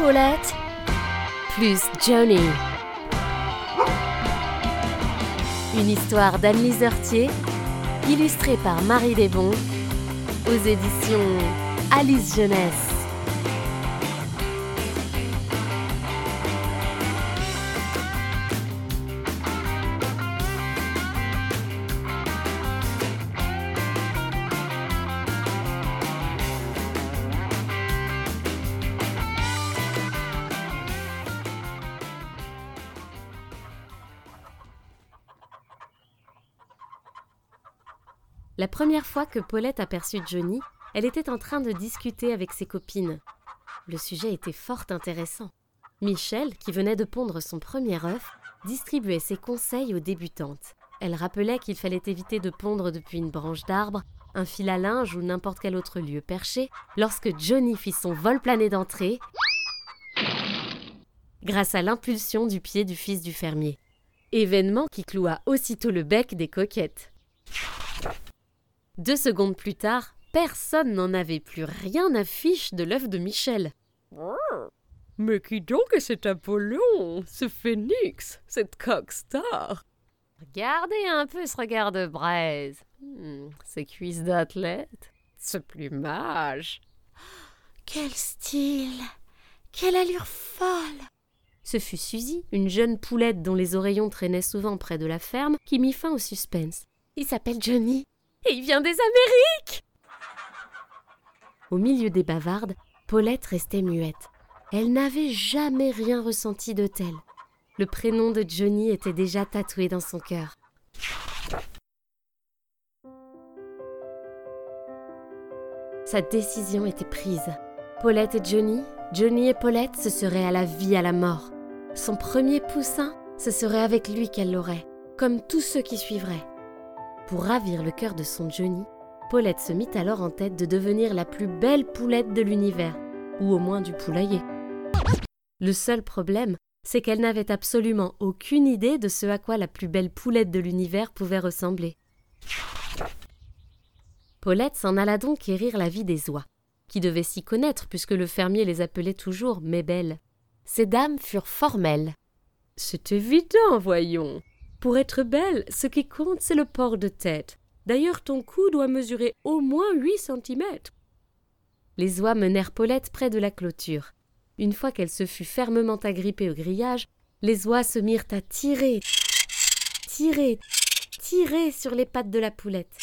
Paulette plus Johnny. Une histoire d'Anne-Lise illustrée par Marie Desbons, aux éditions Alice Jeunesse. La première fois que Paulette aperçut Johnny, elle était en train de discuter avec ses copines. Le sujet était fort intéressant. Michel, qui venait de pondre son premier œuf, distribuait ses conseils aux débutantes. Elle rappelait qu'il fallait éviter de pondre depuis une branche d'arbre, un fil à linge ou n'importe quel autre lieu perché, lorsque Johnny fit son vol plané d'entrée, grâce à l'impulsion du pied du fils du fermier. Événement qui cloua aussitôt le bec des coquettes. Deux secondes plus tard, personne n'en avait plus rien à fiche de l'œuf de Michel. Mais qui donc est cet Apollon, ce phénix, cette coque star? Regardez un peu ce regard de braise, hmm, ces cuisses d'athlète, ce plumage. Quel style Quelle allure folle Ce fut Suzy, une jeune poulette dont les oreillons traînaient souvent près de la ferme, qui mit fin au suspense. Il s'appelle Johnny. Et il vient des Amériques Au milieu des bavardes, Paulette restait muette. Elle n'avait jamais rien ressenti de tel. Le prénom de Johnny était déjà tatoué dans son cœur. Sa décision était prise. Paulette et Johnny, Johnny et Paulette, ce serait à la vie, à la mort. Son premier poussin, ce serait avec lui qu'elle l'aurait, comme tous ceux qui suivraient. Pour ravir le cœur de son Johnny, Paulette se mit alors en tête de devenir la plus belle poulette de l'univers, ou au moins du poulailler. Le seul problème, c'est qu'elle n'avait absolument aucune idée de ce à quoi la plus belle poulette de l'univers pouvait ressembler. Paulette s'en alla donc quérir la vie des oies, qui devaient s'y connaître puisque le fermier les appelait toujours mes belles. Ces dames furent formelles. C'est évident, voyons. Pour être belle, ce qui compte, c'est le port de tête. D'ailleurs, ton cou doit mesurer au moins huit centimètres. Les oies menèrent Paulette près de la clôture. Une fois qu'elle se fut fermement agrippée au grillage, les oies se mirent à tirer, tirer, tirer sur les pattes de la poulette.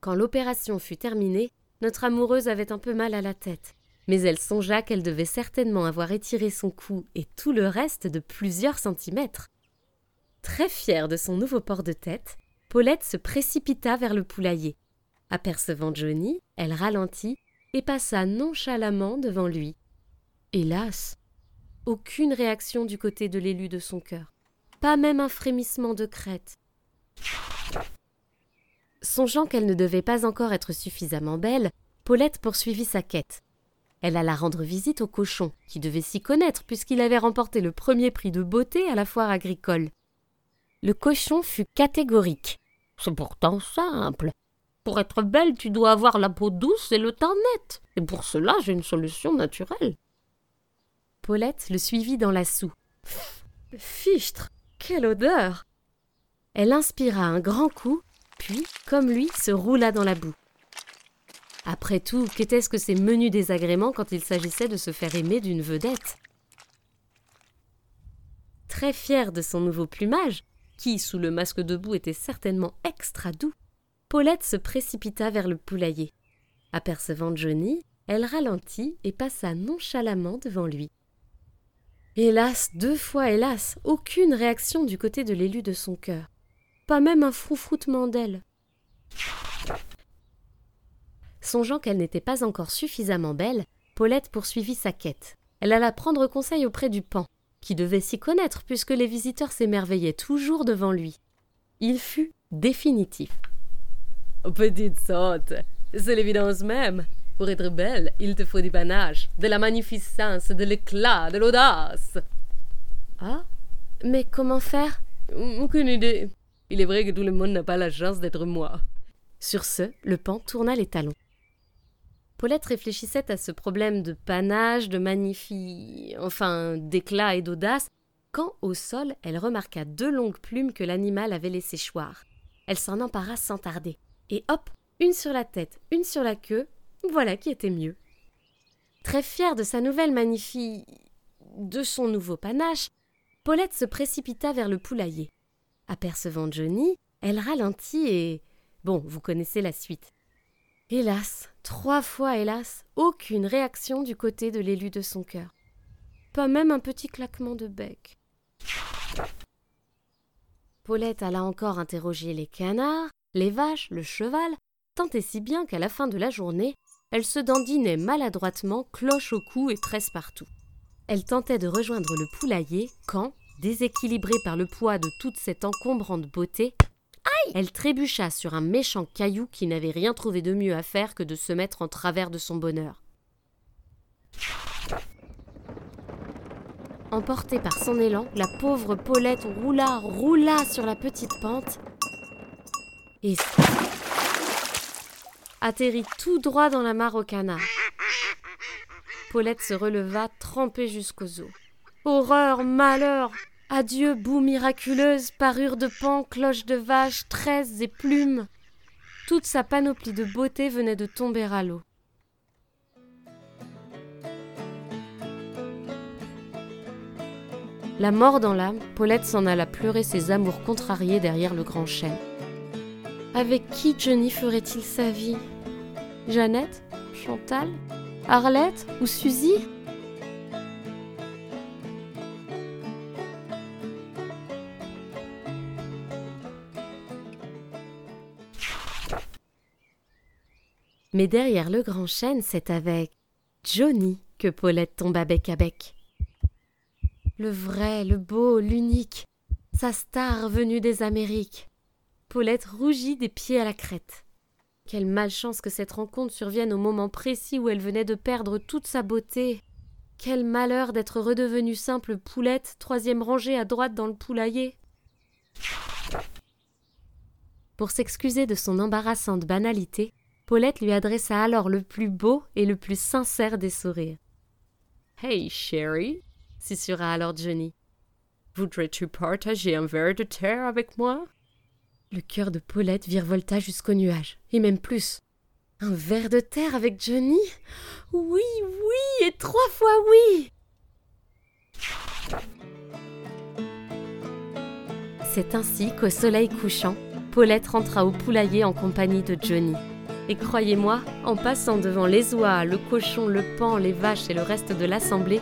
Quand l'opération fut terminée, notre amoureuse avait un peu mal à la tête, mais elle songea qu'elle devait certainement avoir étiré son cou et tout le reste de plusieurs centimètres. Très fière de son nouveau port de tête, Paulette se précipita vers le poulailler. Apercevant Johnny, elle ralentit et passa nonchalamment devant lui. Hélas, aucune réaction du côté de l'élu de son cœur, pas même un frémissement de crête. Songeant qu'elle ne devait pas encore être suffisamment belle, Paulette poursuivit sa quête. Elle alla rendre visite au cochon, qui devait s'y connaître puisqu'il avait remporté le premier prix de beauté à la foire agricole. Le cochon fut catégorique. C'est pourtant simple. Pour être belle, tu dois avoir la peau douce et le teint net. Et pour cela, j'ai une solution naturelle. Paulette le suivit dans la soue. Fichtre Quelle odeur Elle inspira un grand coup, puis, comme lui, se roula dans la boue. Après tout, qu'était-ce que ces menus désagréments quand il s'agissait de se faire aimer d'une vedette? Très fière de son nouveau plumage, qui, sous le masque de boue, était certainement extra doux, Paulette se précipita vers le poulailler. Apercevant Johnny, elle ralentit et passa nonchalamment devant lui. Hélas, deux fois hélas, aucune réaction du côté de l'élu de son cœur. Pas même un froufroutement d'elle. Songeant qu'elle n'était pas encore suffisamment belle, Paulette poursuivit sa quête. Elle alla prendre conseil auprès du pan, qui devait s'y connaître puisque les visiteurs s'émerveillaient toujours devant lui. Il fut définitif. Petite sotte, c'est l'évidence même. Pour être belle, il te faut du panache, de la magnificence, de l'éclat, de l'audace. Ah Mais comment faire? Aucune idée. Il est vrai que tout le monde n'a pas la chance d'être moi. Sur ce, le pan tourna les talons. Paulette réfléchissait à ce problème de panache, de magnifique. enfin d'éclat et d'audace, quand au sol elle remarqua deux longues plumes que l'animal avait laissées choir. Elle s'en empara sans tarder. Et hop, une sur la tête, une sur la queue, voilà qui était mieux. Très fière de sa nouvelle magnifique. de son nouveau panache, Paulette se précipita vers le poulailler. Apercevant Johnny, elle ralentit et. Bon, vous connaissez la suite. Hélas, trois fois hélas, aucune réaction du côté de l'élu de son cœur. Pas même un petit claquement de bec. Paulette alla encore interroger les canards, les vaches, le cheval, tant et si bien qu'à la fin de la journée, elle se dandinait maladroitement, cloche au cou et tresse partout. Elle tentait de rejoindre le poulailler quand, déséquilibrée par le poids de toute cette encombrante beauté, elle trébucha sur un méchant caillou qui n'avait rien trouvé de mieux à faire que de se mettre en travers de son bonheur. Emportée par son élan, la pauvre Paulette roula, roula sur la petite pente et atterrit tout droit dans la mare au canard. Paulette se releva, trempée jusqu'aux os. Horreur, malheur, Adieu, boue miraculeuse, parure de pan, cloche de vache, tresses et plumes. Toute sa panoplie de beauté venait de tomber à l'eau. La mort dans l'âme, Paulette s'en alla pleurer ses amours contrariés derrière le grand chêne. Avec qui Johnny ferait-il sa vie? Jeannette? Chantal? Arlette? Ou Suzy? Mais derrière le grand chêne, c'est avec Johnny que Paulette tomba bec à bec. Le vrai, le beau, l'unique, sa star venue des Amériques. Paulette rougit des pieds à la crête. Quelle malchance que cette rencontre survienne au moment précis où elle venait de perdre toute sa beauté. Quel malheur d'être redevenue simple poulette, troisième rangée à droite dans le poulailler. Pour s'excuser de son embarrassante banalité, Paulette lui adressa alors le plus beau et le plus sincère des sourires. Hey, chérie, susurra alors Johnny. Voudrais-tu partager un verre de terre avec moi? Le cœur de Paulette virevolta jusqu'au nuage, et même plus. Un verre de terre avec Johnny? Oui, oui, et trois fois oui C'est ainsi qu'au soleil couchant, Paulette rentra au poulailler en compagnie de Johnny. Et croyez-moi, en passant devant les oies, le cochon, le pan, les vaches et le reste de l'assemblée,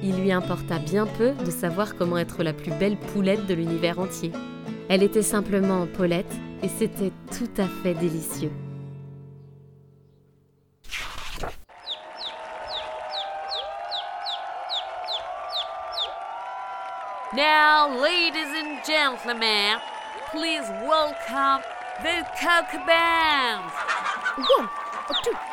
il lui importa bien peu de savoir comment être la plus belle poulette de l'univers entier. Elle était simplement Paulette et c'était tout à fait délicieux. Now, ladies and gentlemen, please welcome the Coke Band. Gol! Og to!